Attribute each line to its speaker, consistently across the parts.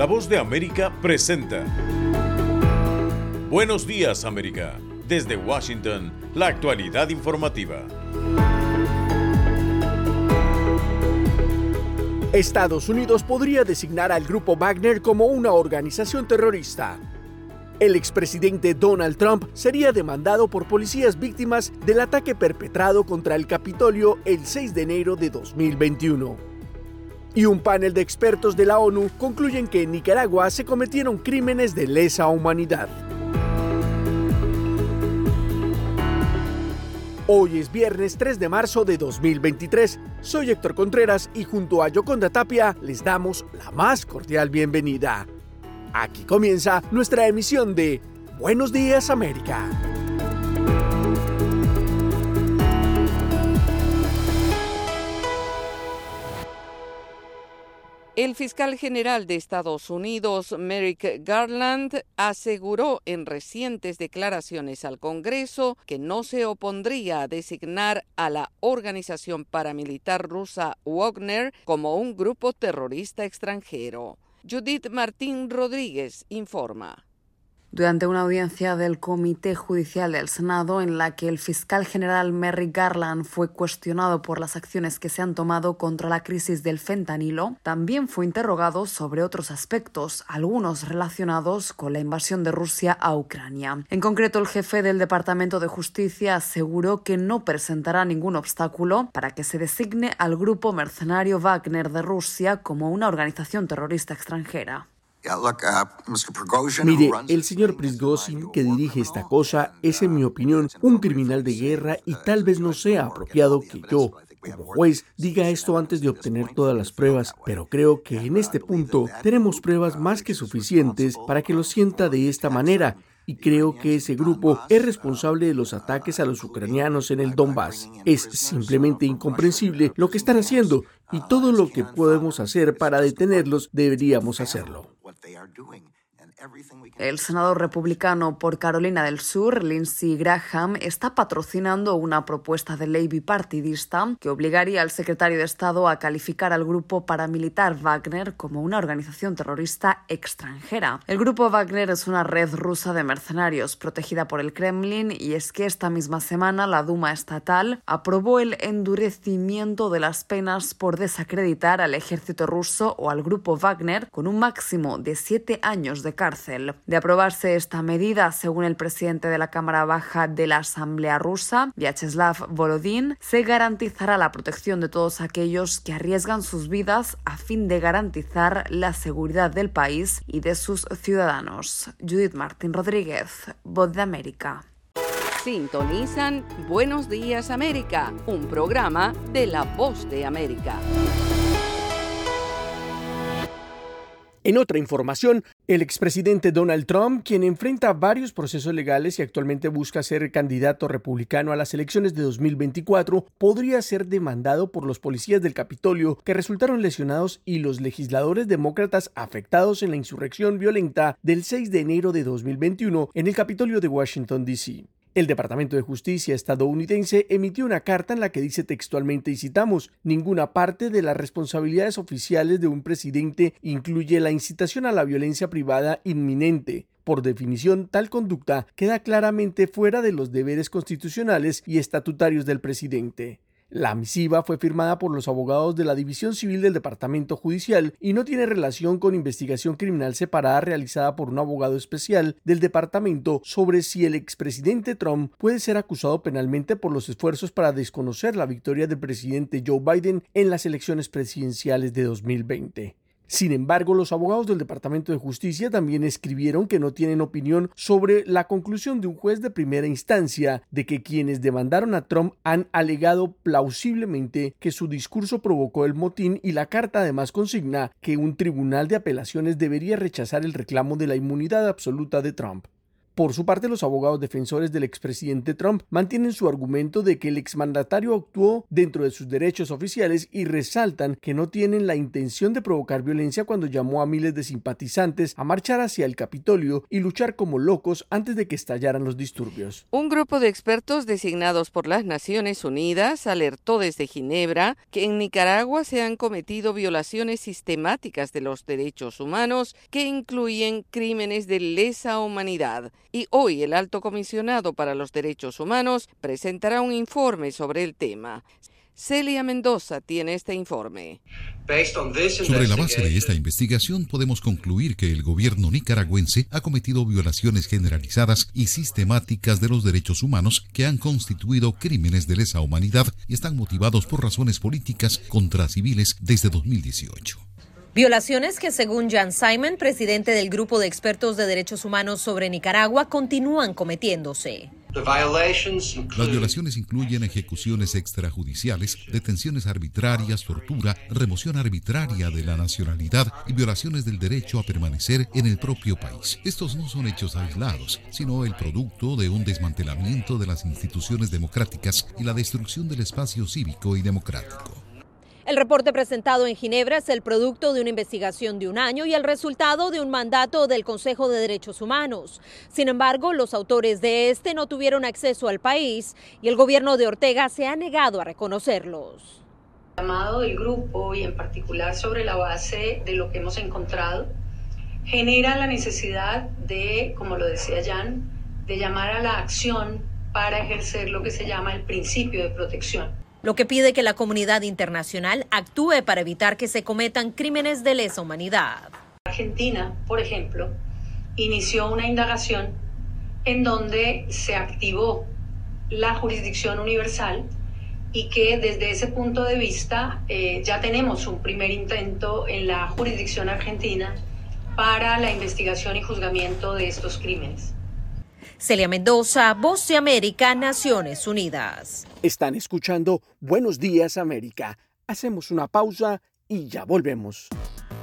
Speaker 1: La voz de América presenta. Buenos días América. Desde Washington, la actualidad informativa.
Speaker 2: Estados Unidos podría designar al grupo Wagner como una organización terrorista. El expresidente Donald Trump sería demandado por policías víctimas del ataque perpetrado contra el Capitolio el 6 de enero de 2021. Y un panel de expertos de la ONU concluyen que en Nicaragua se cometieron crímenes de lesa humanidad. Hoy es viernes 3 de marzo de 2023. Soy Héctor Contreras y junto a Yoconda Tapia les damos la más cordial bienvenida. Aquí comienza nuestra emisión de Buenos Días América.
Speaker 3: El fiscal general de Estados Unidos, Merrick Garland, aseguró en recientes declaraciones al Congreso que no se opondría a designar a la organización paramilitar rusa Wagner como un grupo terrorista extranjero. Judith Martín Rodríguez informa
Speaker 4: durante una audiencia del Comité Judicial del Senado en la que el fiscal general Merrick Garland fue cuestionado por las acciones que se han tomado contra la crisis del fentanilo, también fue interrogado sobre otros aspectos, algunos relacionados con la invasión de Rusia a Ucrania. En concreto, el jefe del Departamento de Justicia aseguró que no presentará ningún obstáculo para que se designe al grupo mercenario Wagner de Rusia como una organización terrorista extranjera.
Speaker 2: Uh, Mire, el señor Prigozhin que dirige esta cosa es, en mi opinión, un criminal de guerra y tal vez no sea apropiado que yo, como juez, diga esto antes de obtener todas las pruebas, pero creo que en este punto tenemos pruebas más que suficientes para que lo sienta de esta manera y creo que ese grupo es responsable de los ataques a los ucranianos en el Donbass. Es simplemente incomprensible lo que están haciendo y todo lo que podemos hacer para detenerlos deberíamos hacerlo.
Speaker 4: El senador republicano por Carolina del Sur, Lindsey Graham, está patrocinando una propuesta de ley bipartidista que obligaría al secretario de Estado a calificar al grupo paramilitar Wagner como una organización terrorista extranjera. El grupo Wagner es una red rusa de mercenarios protegida por el Kremlin y es que esta misma semana la Duma estatal aprobó el endurecimiento de las penas por desacreditar al ejército ruso o al grupo Wagner con un máximo de siete años de cárcel. De aprobarse esta medida, según el presidente de la Cámara Baja de la Asamblea rusa, Vyacheslav Volodin, se garantizará la protección de todos aquellos que arriesgan sus vidas a fin de garantizar la seguridad del país y de sus ciudadanos. Judith Martín Rodríguez, Voz de América.
Speaker 3: Sintonizan Buenos Días América, un programa de La Voz de América.
Speaker 2: En otra información, el expresidente Donald Trump, quien enfrenta varios procesos legales y actualmente busca ser candidato republicano a las elecciones de 2024, podría ser demandado por los policías del Capitolio que resultaron lesionados y los legisladores demócratas afectados en la insurrección violenta del 6 de enero de 2021 en el Capitolio de Washington, D.C. El Departamento de Justicia estadounidense emitió una carta en la que dice textualmente y citamos, ninguna parte de las responsabilidades oficiales de un presidente incluye la incitación a la violencia privada inminente. Por definición, tal conducta queda claramente fuera de los deberes constitucionales y estatutarios del presidente. La misiva fue firmada por los abogados de la División Civil del Departamento Judicial y no tiene relación con investigación criminal separada realizada por un abogado especial del departamento sobre si el expresidente Trump puede ser acusado penalmente por los esfuerzos para desconocer la victoria del presidente Joe Biden en las elecciones presidenciales de 2020. Sin embargo, los abogados del Departamento de Justicia también escribieron que no tienen opinión sobre la conclusión de un juez de primera instancia de que quienes demandaron a Trump han alegado plausiblemente que su discurso provocó el motín y la carta además consigna que un tribunal de apelaciones debería rechazar el reclamo de la inmunidad absoluta de Trump. Por su parte, los abogados defensores del expresidente Trump mantienen su argumento de que el exmandatario actuó dentro de sus derechos oficiales y resaltan que no tienen la intención de provocar violencia cuando llamó a miles de simpatizantes a marchar hacia el Capitolio y luchar como locos antes de que estallaran los disturbios.
Speaker 3: Un grupo de expertos designados por las Naciones Unidas alertó desde Ginebra que en Nicaragua se han cometido violaciones sistemáticas de los derechos humanos que incluyen crímenes de lesa humanidad y hoy el alto comisionado para los derechos humanos presentará un informe sobre el tema. Celia Mendoza tiene este informe.
Speaker 5: Sobre la base de esta investigación podemos concluir que el gobierno nicaragüense ha cometido violaciones generalizadas y sistemáticas de los derechos humanos que han constituido crímenes de lesa humanidad y están motivados por razones políticas contra civiles desde 2018.
Speaker 6: Violaciones que, según Jan Simon, presidente del Grupo de Expertos de Derechos Humanos sobre Nicaragua, continúan cometiéndose.
Speaker 5: Las violaciones incluyen ejecuciones extrajudiciales, detenciones arbitrarias, tortura, remoción arbitraria de la nacionalidad y violaciones del derecho a permanecer en el propio país. Estos no son hechos aislados, sino el producto de un desmantelamiento de las instituciones democráticas y la destrucción del espacio cívico y democrático.
Speaker 6: El reporte presentado en Ginebra es el producto de una investigación de un año y el resultado de un mandato del Consejo de Derechos Humanos. Sin embargo, los autores de este no tuvieron acceso al país y el gobierno de Ortega se ha negado a reconocerlos.
Speaker 7: Llamado del grupo y en particular sobre la base de lo que hemos encontrado genera la necesidad de, como lo decía Jan, de llamar a la acción para ejercer lo que se llama el principio de protección
Speaker 6: lo que pide que la comunidad internacional actúe para evitar que se cometan crímenes de lesa humanidad.
Speaker 7: Argentina, por ejemplo, inició una indagación en donde se activó la jurisdicción universal y que desde ese punto de vista eh, ya tenemos un primer intento en la jurisdicción argentina para la investigación y juzgamiento de estos crímenes.
Speaker 6: Celia Mendoza, Voz de América, Naciones Unidas.
Speaker 2: Están escuchando Buenos Días América. Hacemos una pausa y ya volvemos.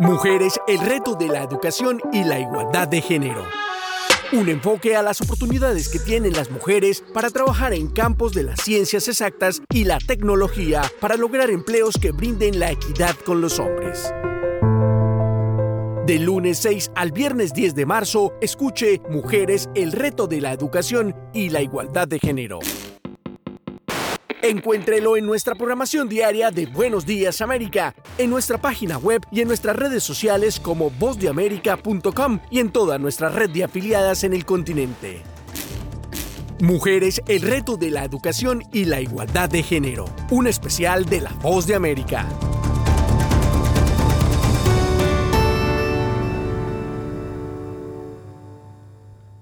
Speaker 2: Mujeres, el reto de la educación y la igualdad de género. Un enfoque a las oportunidades que tienen las mujeres para trabajar en campos de las ciencias exactas y la tecnología para lograr empleos que brinden la equidad con los hombres. Del lunes 6 al viernes 10 de marzo, escuche Mujeres, el reto de la educación y la igualdad de género. Encuéntrelo en nuestra programación diaria de Buenos Días América, en nuestra página web y en nuestras redes sociales como vozdeamerica.com y en toda nuestra red de afiliadas en el continente. Mujeres, el reto de la educación y la igualdad de género. Un especial de La Voz de América.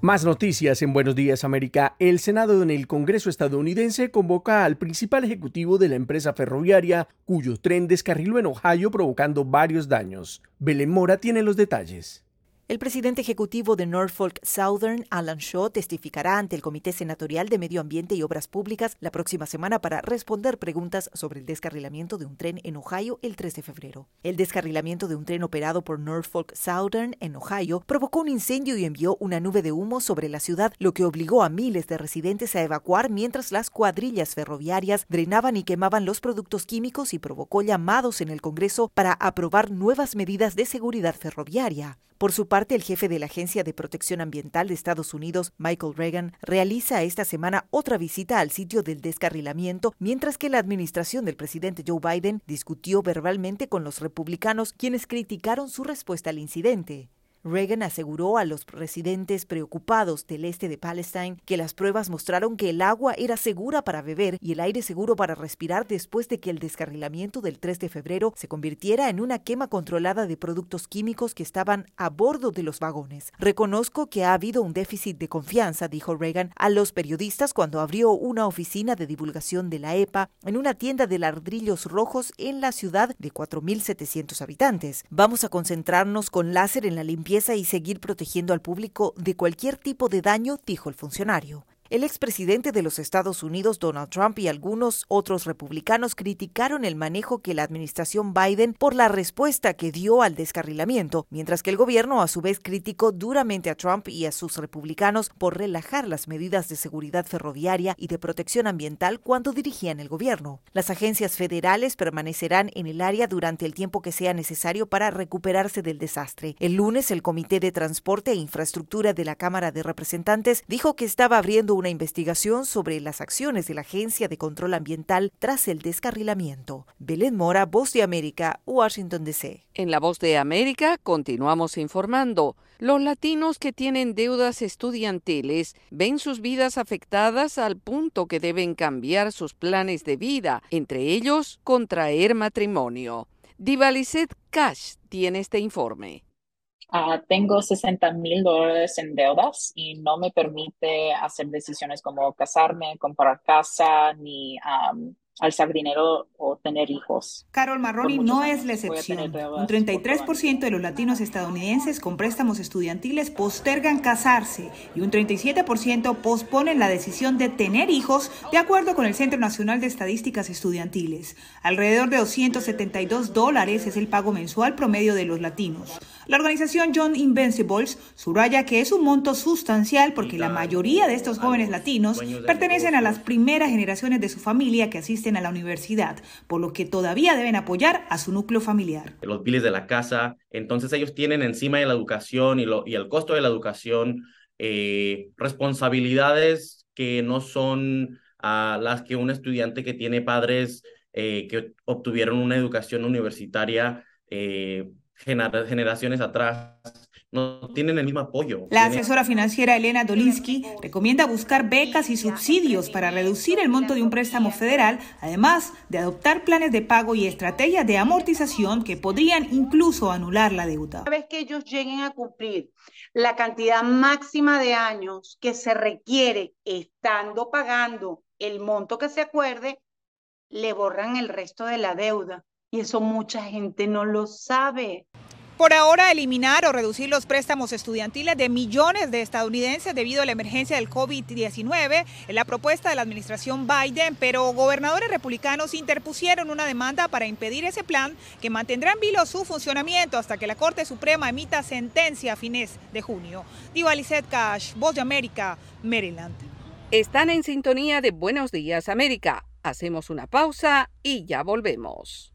Speaker 2: Más noticias en Buenos Días América. El Senado en el Congreso estadounidense convoca al principal ejecutivo de la empresa ferroviaria cuyo tren descarriló en Ohio provocando varios daños. Belén Mora tiene los detalles.
Speaker 8: El presidente ejecutivo de Norfolk Southern, Alan Shaw, testificará ante el Comité Senatorial de Medio Ambiente y Obras Públicas la próxima semana para responder preguntas sobre el descarrilamiento de un tren en Ohio el 3 de febrero. El descarrilamiento de un tren operado por Norfolk Southern en Ohio provocó un incendio y envió una nube de humo sobre la ciudad, lo que obligó a miles de residentes a evacuar mientras las cuadrillas ferroviarias drenaban y quemaban los productos químicos y provocó llamados en el Congreso para aprobar nuevas medidas de seguridad ferroviaria. Por su parte, el jefe de la Agencia de Protección Ambiental de Estados Unidos, Michael Reagan, realiza esta semana otra visita al sitio del descarrilamiento, mientras que la administración del presidente Joe Biden discutió verbalmente con los republicanos, quienes criticaron su respuesta al incidente. Reagan aseguró a los residentes preocupados del este de Palestine que las pruebas mostraron que el agua era segura para beber y el aire seguro para respirar después de que el descarrilamiento del 3 de febrero se convirtiera en una quema controlada de productos químicos que estaban a bordo de los vagones. Reconozco que ha habido un déficit de confianza, dijo Reagan a los periodistas cuando abrió una oficina de divulgación de la EPA en una tienda de ladrillos rojos en la ciudad de 4.700 habitantes. Vamos a concentrarnos con láser en la limpieza y seguir protegiendo al público de cualquier tipo de daño, dijo el funcionario. El expresidente de los Estados Unidos, Donald Trump, y algunos otros republicanos criticaron el manejo que la administración Biden por la respuesta que dio al descarrilamiento, mientras que el gobierno a su vez criticó duramente a Trump y a sus republicanos por relajar las medidas de seguridad ferroviaria y de protección ambiental cuando dirigían el gobierno. Las agencias federales permanecerán en el área durante el tiempo que sea necesario para recuperarse del desastre. El lunes, el Comité de Transporte e Infraestructura de la Cámara de Representantes dijo que estaba abriendo una investigación sobre las acciones de la Agencia de Control Ambiental tras el descarrilamiento. Belén Mora, Voz de América, Washington, D.C.
Speaker 3: En la Voz de América continuamos informando. Los latinos que tienen deudas estudiantiles ven sus vidas afectadas al punto que deben cambiar sus planes de vida, entre ellos contraer matrimonio. Divalicet Cash tiene este informe.
Speaker 9: Uh, tengo 60 mil dólares en deudas y no me permite hacer decisiones como casarme, comprar casa, ni um, alzar dinero o tener hijos.
Speaker 10: Carol Marroni no es la excepción. Un 33% de los latinos estadounidenses con préstamos estudiantiles postergan casarse y un 37% posponen la decisión de tener hijos, de acuerdo con el Centro Nacional de Estadísticas Estudiantiles. Alrededor de 272 dólares es el pago mensual promedio de los latinos. La organización John Invincibles subraya que es un monto sustancial porque la mayoría de estos jóvenes latinos pertenecen a las primeras generaciones de su familia que asisten a la universidad, por lo que todavía deben apoyar a su núcleo familiar.
Speaker 11: Los biles de la casa, entonces ellos tienen encima de la educación y, lo, y el costo de la educación eh, responsabilidades que no son a las que un estudiante que tiene padres eh, que obtuvieron una educación universitaria eh, generaciones atrás no tienen el mismo apoyo.
Speaker 10: La asesora financiera Elena Dolinsky recomienda buscar becas y subsidios para reducir el monto de un préstamo federal, además de adoptar planes de pago y estrategias de amortización que podrían incluso anular la deuda.
Speaker 12: Una vez que ellos lleguen a cumplir la cantidad máxima de años que se requiere estando pagando el monto que se acuerde, le borran el resto de la deuda. Y eso mucha gente no lo sabe.
Speaker 10: Por ahora, eliminar o reducir los préstamos estudiantiles de millones de estadounidenses debido a la emergencia del COVID-19 es la propuesta de la administración Biden, pero gobernadores republicanos interpusieron una demanda para impedir ese plan que mantendrá en vilo su funcionamiento hasta que la Corte Suprema emita sentencia a fines de junio. Diva Cash, Voz de América, Maryland.
Speaker 3: Están en sintonía de Buenos Días América. Hacemos una pausa y ya volvemos.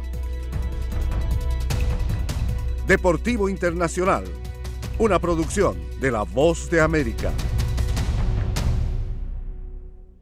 Speaker 13: Deportivo Internacional, una producción de La Voz de América.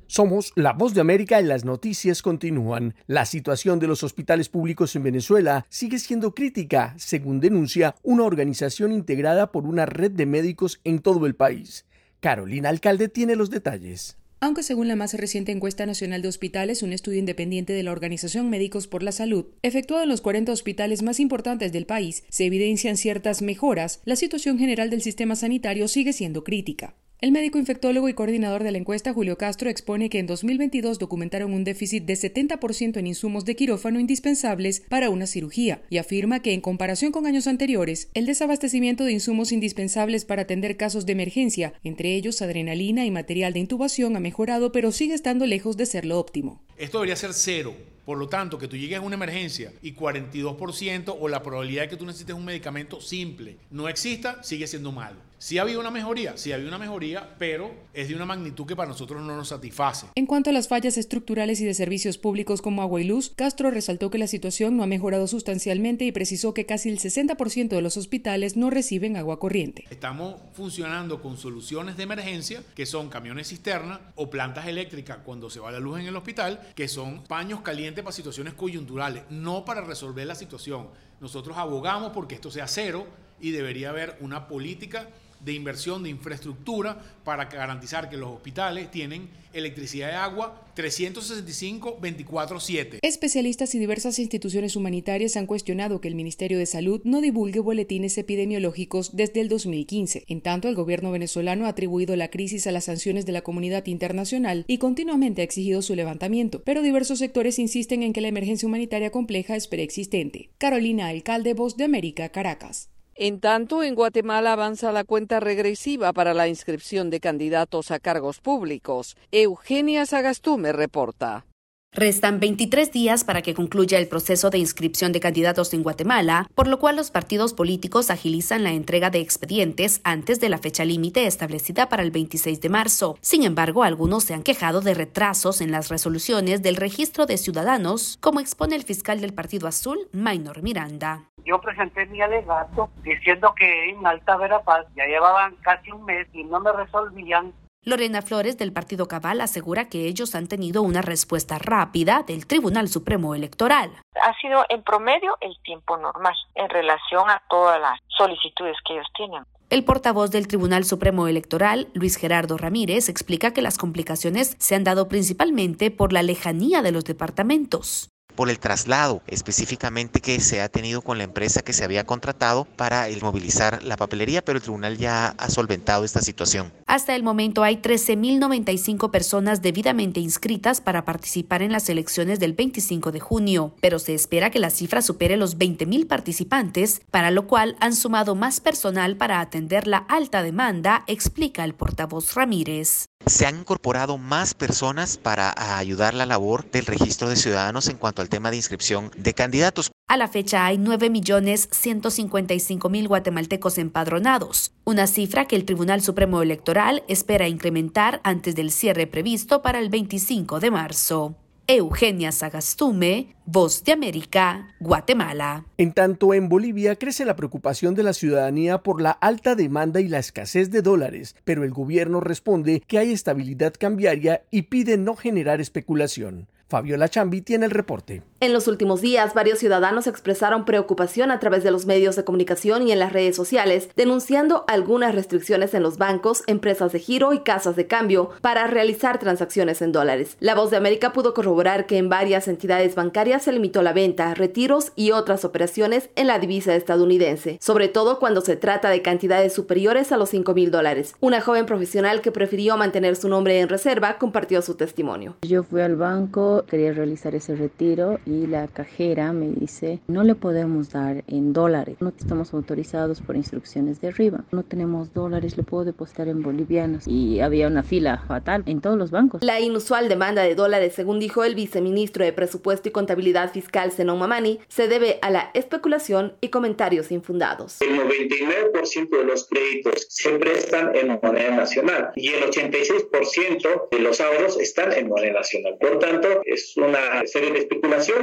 Speaker 2: Somos La Voz de América y las noticias continúan. La situación de los hospitales públicos en Venezuela sigue siendo crítica, según denuncia una organización integrada por una red de médicos en todo el país. Carolina Alcalde tiene los detalles.
Speaker 14: Aunque según la más reciente encuesta nacional de hospitales, un estudio independiente de la Organización Médicos por la Salud, efectuado en los 40 hospitales más importantes del país, se evidencian ciertas mejoras, la situación general del sistema sanitario sigue siendo crítica. El médico infectólogo y coordinador de la encuesta, Julio Castro, expone que en 2022 documentaron un déficit de 70% en insumos de quirófano indispensables para una cirugía y afirma que en comparación con años anteriores, el desabastecimiento de insumos indispensables para atender casos de emergencia, entre ellos adrenalina y material de intubación, ha mejorado, pero sigue estando lejos de ser lo óptimo.
Speaker 15: Esto debería ser cero por lo tanto, que tú llegues a una emergencia y 42% o la probabilidad de que tú necesites un medicamento simple no exista, sigue siendo malo. Sí ha habido una mejoría, sí ha habido una mejoría, pero es de una magnitud que para nosotros no nos satisface.
Speaker 14: En cuanto a las fallas estructurales y de servicios públicos como agua y luz, Castro resaltó que la situación no ha mejorado sustancialmente y precisó que casi el 60% de los hospitales no reciben agua corriente.
Speaker 15: Estamos funcionando con soluciones de emergencia, que son camiones cisterna o plantas eléctricas cuando se va la luz en el hospital, que son paños calientes para situaciones coyunturales, no para resolver la situación. Nosotros abogamos porque esto sea cero y debería haber una política de inversión de infraestructura para garantizar que los hospitales tienen electricidad y agua 365-24-7.
Speaker 14: Especialistas y diversas instituciones humanitarias han cuestionado que el Ministerio de Salud no divulgue boletines epidemiológicos desde el 2015. En tanto, el gobierno venezolano ha atribuido la crisis a las sanciones de la comunidad internacional y continuamente ha exigido su levantamiento, pero diversos sectores insisten en que la emergencia humanitaria compleja es preexistente. Carolina Alcalde, Voz de América, Caracas.
Speaker 3: En tanto, en Guatemala avanza la cuenta regresiva para la inscripción de candidatos a cargos públicos. Eugenia Sagastume reporta.
Speaker 16: Restan 23 días para que concluya el proceso de inscripción de candidatos en Guatemala, por lo cual los partidos políticos agilizan la entrega de expedientes antes de la fecha límite establecida para el 26 de marzo. Sin embargo, algunos se han quejado de retrasos en las resoluciones del registro de ciudadanos, como expone el fiscal del Partido Azul, Maynor Miranda.
Speaker 17: Yo presenté mi alegato diciendo que en Alta Verapaz ya llevaban casi un mes y no me resolvían
Speaker 16: Lorena Flores del Partido Cabal asegura que ellos han tenido una respuesta rápida del Tribunal Supremo Electoral.
Speaker 18: Ha sido en promedio el tiempo normal en relación a todas las solicitudes que ellos tienen.
Speaker 16: El portavoz del Tribunal Supremo Electoral, Luis Gerardo Ramírez, explica que las complicaciones se han dado principalmente por la lejanía de los departamentos
Speaker 19: por el traslado específicamente que se ha tenido con la empresa que se había contratado para movilizar la papelería, pero el tribunal ya ha solventado esta situación.
Speaker 16: Hasta el momento hay 13.095 personas debidamente inscritas para participar en las elecciones del 25 de junio, pero se espera que la cifra supere los 20.000 participantes, para lo cual han sumado más personal para atender la alta demanda, explica el portavoz Ramírez.
Speaker 19: Se han incorporado más personas para ayudar la labor del registro de ciudadanos en cuanto al tema de inscripción de candidatos.
Speaker 16: A la fecha hay 9.155.000 guatemaltecos empadronados, una cifra que el Tribunal Supremo Electoral espera incrementar antes del cierre previsto para el 25 de marzo. Eugenia Sagastume, Voz de América, Guatemala.
Speaker 2: En tanto, en Bolivia crece la preocupación de la ciudadanía por la alta demanda y la escasez de dólares, pero el gobierno responde que hay estabilidad cambiaria y pide no generar especulación. Fabiola Chambi tiene el reporte.
Speaker 20: En los últimos días, varios ciudadanos expresaron preocupación a través de los medios de comunicación y en las redes sociales, denunciando algunas restricciones en los bancos, empresas de giro y casas de cambio para realizar transacciones en dólares. La Voz de América pudo corroborar que en varias entidades bancarias se limitó la venta, retiros y otras operaciones en la divisa estadounidense, sobre todo cuando se trata de cantidades superiores a los 5 mil dólares. Una joven profesional que prefirió mantener su nombre en reserva compartió su testimonio.
Speaker 21: Yo fui al banco quería realizar ese retiro
Speaker 22: y la cajera me dice, no le podemos dar en dólares, no estamos autorizados por instrucciones de arriba, no tenemos dólares, le puedo depositar en bolivianos. Y había una fila fatal en todos los bancos.
Speaker 20: La inusual demanda de dólares, según dijo el viceministro de Presupuesto y Contabilidad Fiscal, Zenon Mamani, se debe a la especulación y comentarios infundados.
Speaker 23: El 99% de los créditos se prestan en moneda nacional y el 86% de los ahorros están en moneda nacional. Por tanto, es una serie de especulaciones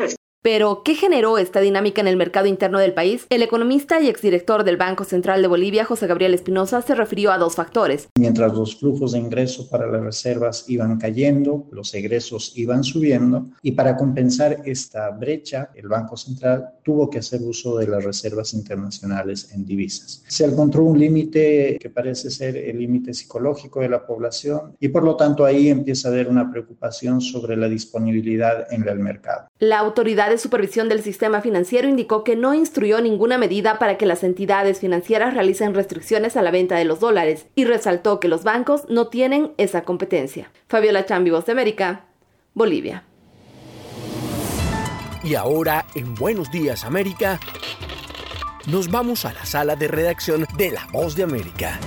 Speaker 20: pero, ¿qué generó esta dinámica en el mercado interno del país? El economista y exdirector del Banco Central de Bolivia, José Gabriel Espinosa, se refirió a dos factores.
Speaker 24: Mientras los flujos de ingresos para las reservas iban cayendo, los egresos iban subiendo y para compensar esta brecha, el Banco Central tuvo que hacer uso de las reservas internacionales en divisas. Se encontró un límite que parece ser el límite psicológico de la población y por lo tanto ahí empieza a haber una preocupación sobre la disponibilidad en el mercado.
Speaker 20: La autoridad de supervisión del sistema financiero indicó que no instruyó ninguna medida para que las entidades financieras realicen restricciones a la venta de los dólares y resaltó que los bancos no tienen esa competencia. Fabiola Chambi, Voz de América, Bolivia.
Speaker 2: Y ahora, en Buenos Días América, nos vamos a la sala de redacción de La Voz de América.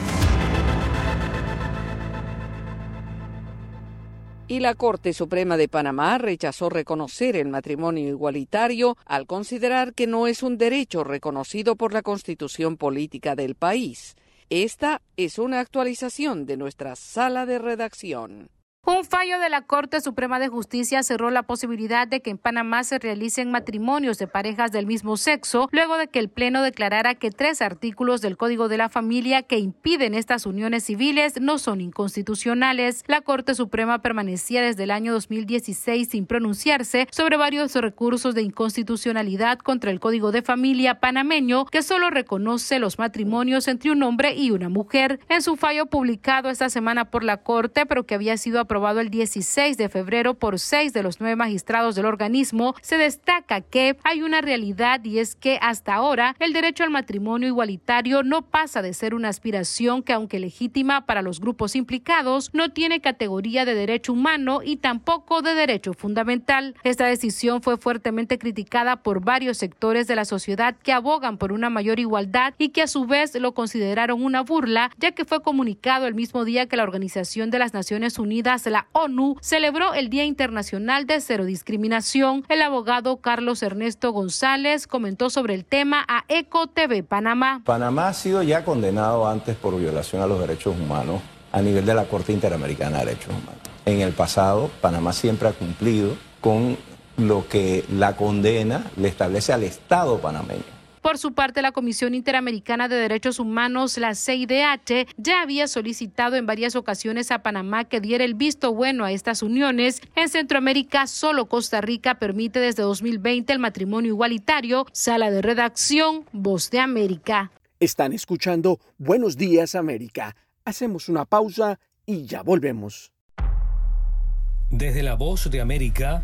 Speaker 3: Y la Corte Suprema de Panamá rechazó reconocer el matrimonio igualitario al considerar que no es un derecho reconocido por la Constitución política del país. Esta es una actualización de nuestra sala de redacción.
Speaker 25: Un fallo de la Corte Suprema de Justicia cerró la posibilidad de que en Panamá se realicen matrimonios de parejas del mismo sexo, luego de que el Pleno declarara que tres artículos del Código de la Familia que impiden estas uniones civiles no son inconstitucionales. La Corte Suprema permanecía desde el año 2016 sin pronunciarse sobre varios recursos de inconstitucionalidad contra el Código de Familia panameño, que solo reconoce los matrimonios entre un hombre y una mujer. En su fallo publicado esta semana por la Corte, pero que había sido aprobado el 16 de febrero por seis de los nueve magistrados del organismo, se destaca que hay una realidad y es que hasta ahora el derecho al matrimonio igualitario no pasa de ser una aspiración que aunque legítima para los grupos implicados, no tiene categoría de derecho humano y tampoco de derecho fundamental. Esta decisión fue fuertemente criticada por varios sectores de la sociedad que abogan por una mayor igualdad y que a su vez lo consideraron una burla, ya que fue comunicado el mismo día que la Organización de las Naciones Unidas la ONU celebró el Día Internacional de Cero Discriminación. El abogado Carlos Ernesto González comentó sobre el tema a ECO TV Panamá.
Speaker 26: Panamá ha sido ya condenado antes por violación a los derechos humanos a nivel de la Corte Interamericana de Derechos Humanos. En el pasado, Panamá siempre ha cumplido con lo que la condena le establece al Estado panameño.
Speaker 25: Por su parte, la Comisión Interamericana de Derechos Humanos, la CIDH, ya había solicitado en varias ocasiones a Panamá que diera el visto bueno a estas uniones. En Centroamérica, solo Costa Rica permite desde 2020 el matrimonio igualitario. Sala de redacción, Voz de América.
Speaker 2: Están escuchando Buenos Días América. Hacemos una pausa y ya volvemos.
Speaker 27: Desde la Voz de América,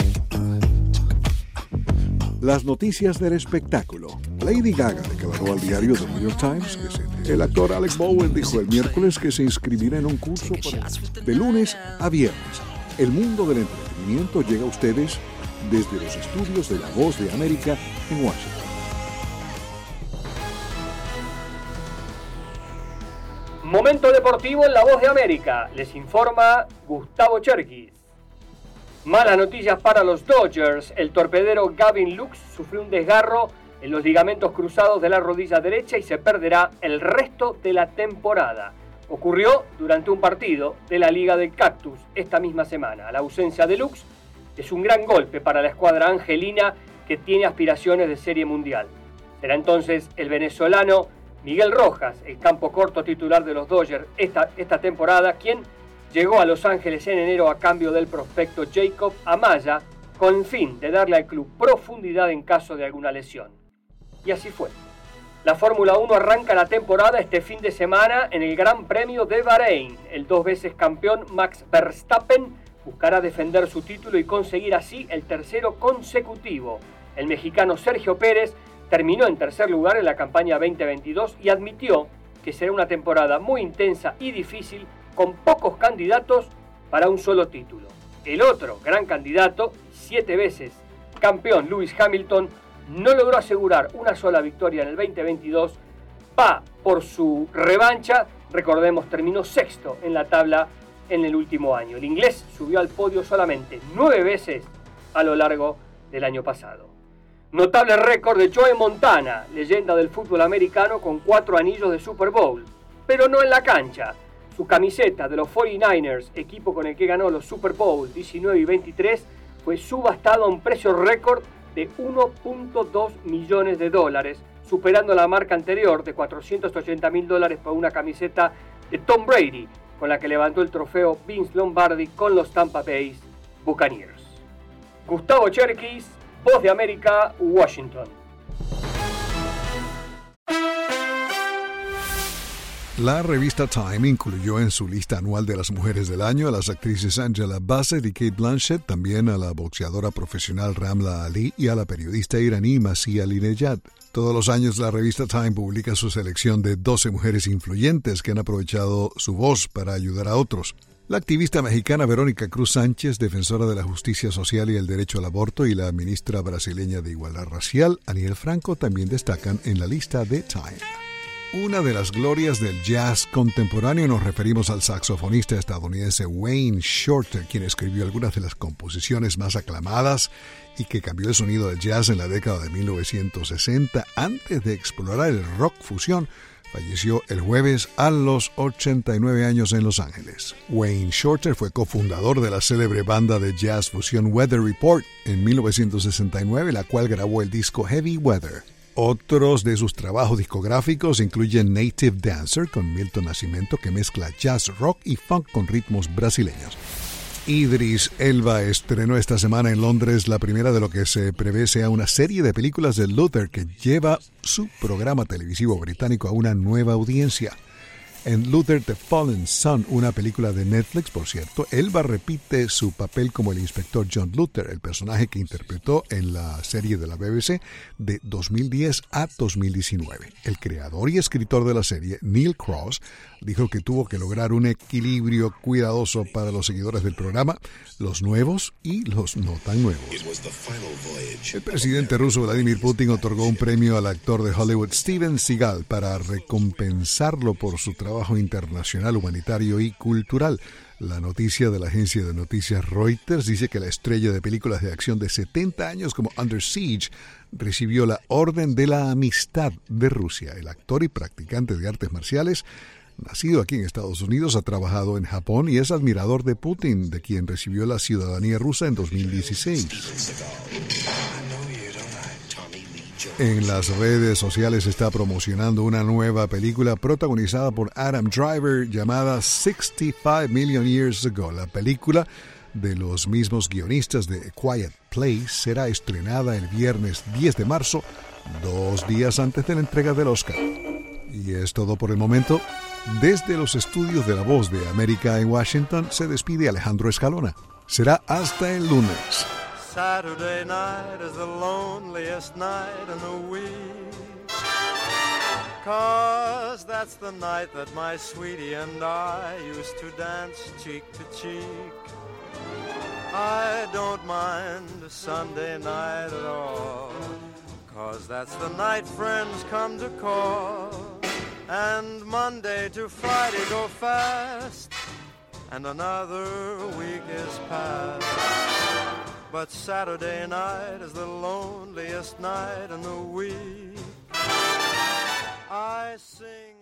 Speaker 13: Las noticias del espectáculo. Lady Gaga declaró al diario The New York Times que se... el actor Alex Bowen dijo el miércoles que se inscribirá en un curso para... de lunes a viernes El mundo del entretenimiento llega a ustedes desde los estudios de La Voz de América en Washington.
Speaker 28: Momento deportivo en La Voz de América. Les informa Gustavo Cherkis. Malas noticias para los Dodgers. El torpedero Gavin Lux sufrió un desgarro en los ligamentos cruzados de la rodilla derecha y se perderá el resto de la temporada. Ocurrió durante un partido de la Liga del Cactus esta misma semana. La ausencia de Lux es un gran golpe para la escuadra angelina que tiene aspiraciones de serie mundial. Será entonces el venezolano Miguel Rojas, el campo corto titular de los Dodgers esta, esta temporada, quien llegó a Los Ángeles en enero a cambio del prospecto Jacob Amaya con el fin de darle al club profundidad en caso de alguna lesión. Y así fue. La Fórmula 1 arranca la temporada este fin de semana en el Gran Premio de Bahrein. El dos veces campeón Max Verstappen buscará defender su título y conseguir así el tercero consecutivo. El mexicano Sergio Pérez terminó en tercer lugar en la campaña 2022 y admitió que será una temporada muy intensa y difícil con pocos candidatos para un solo título. El otro gran candidato, siete veces campeón Lewis Hamilton, no logró asegurar una sola victoria en el 2022, va por su revancha, recordemos, terminó sexto en la tabla en el último año. El inglés subió al podio solamente nueve veces a lo largo del año pasado. Notable récord de Joe Montana, leyenda del fútbol americano con cuatro anillos de Super Bowl, pero no en la cancha. Su camiseta de los 49ers, equipo con el que ganó los Super Bowl 19 y 23, fue subastado a un precio récord de 1.2 millones de dólares, superando la marca anterior de 480 mil dólares por una camiseta de Tom Brady, con la que levantó el trofeo Vince Lombardi con los Tampa Bay Buccaneers. Gustavo Cherkis, Voz de América, Washington.
Speaker 13: La revista Time incluyó en su lista anual de las mujeres del año a las actrices Angela Bassett y Kate Blanchett, también a la boxeadora profesional Ramla Ali y a la periodista iraní Masia Linejad. Todos los años la revista Time publica su selección de 12 mujeres influyentes que han aprovechado su voz para ayudar a otros. La activista mexicana Verónica Cruz Sánchez, defensora de la justicia social y el derecho al aborto, y la ministra brasileña de Igualdad Racial, Aniel Franco, también destacan en la lista de Time. Una de las glorias del jazz contemporáneo nos referimos al saxofonista estadounidense Wayne Shorter, quien escribió algunas de las composiciones más aclamadas y que cambió el sonido del jazz en la década de 1960 antes de explorar el rock fusión. Falleció el jueves a los 89 años en Los Ángeles. Wayne Shorter fue cofundador de la célebre banda de jazz fusión Weather Report en 1969, la cual grabó el disco Heavy Weather. Otros de sus trabajos discográficos incluyen Native Dancer con Milton Nascimento que mezcla jazz rock y funk con ritmos brasileños. Idris Elba estrenó esta semana en Londres la primera de lo que se prevé sea una serie de películas de Luther que lleva su programa televisivo británico a una nueva audiencia. En Luther the Fallen Son, una película de Netflix, por cierto, Elba repite su papel como el inspector John Luther, el personaje que interpretó en la serie de la BBC de 2010 a 2019. El creador y escritor de la serie, Neil Cross, dijo que tuvo que lograr un equilibrio cuidadoso para los seguidores del programa, los nuevos y los no tan nuevos. El presidente ruso Vladimir Putin otorgó un premio al actor de Hollywood Steven Seagal para recompensarlo por su trabajo internacional, humanitario y cultural. La noticia de la agencia de noticias Reuters dice que la estrella de películas de acción de 70 años como Under Siege recibió la Orden de la Amistad de Rusia. El actor y practicante de artes marciales nacido aquí en Estados Unidos, ha trabajado en Japón y es admirador de Putin, de quien recibió la ciudadanía rusa en 2016. En las redes sociales está promocionando una nueva película protagonizada por Adam Driver llamada 65 Million Years Ago. La película de los mismos guionistas de Quiet Place será estrenada el viernes 10 de marzo, dos días antes de la entrega del Oscar. Y es todo por el momento. Desde los estudios de La Voz de América en Washington se despide Alejandro Escalona. Será hasta el lunes. Saturday night is the loneliest night in the week. Cause that's the night that my sweetie and I used to dance cheek to cheek.
Speaker 29: I don't mind Sunday night at all. Cause that's the night friends come to call. And Monday to Friday go fast. And another week is past. But Saturday night is the loneliest night in the week. I sing.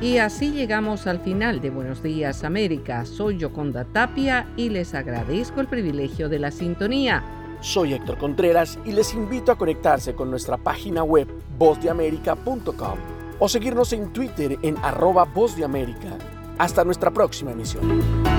Speaker 3: Y así llegamos al final de Buenos Días América. Soy Yoconda Tapia y les agradezco el privilegio de la sintonía.
Speaker 2: Soy Héctor Contreras y les invito a conectarse con nuestra página web vozdeamerica.com o seguirnos en Twitter en arroba Voz de América. Hasta nuestra próxima emisión.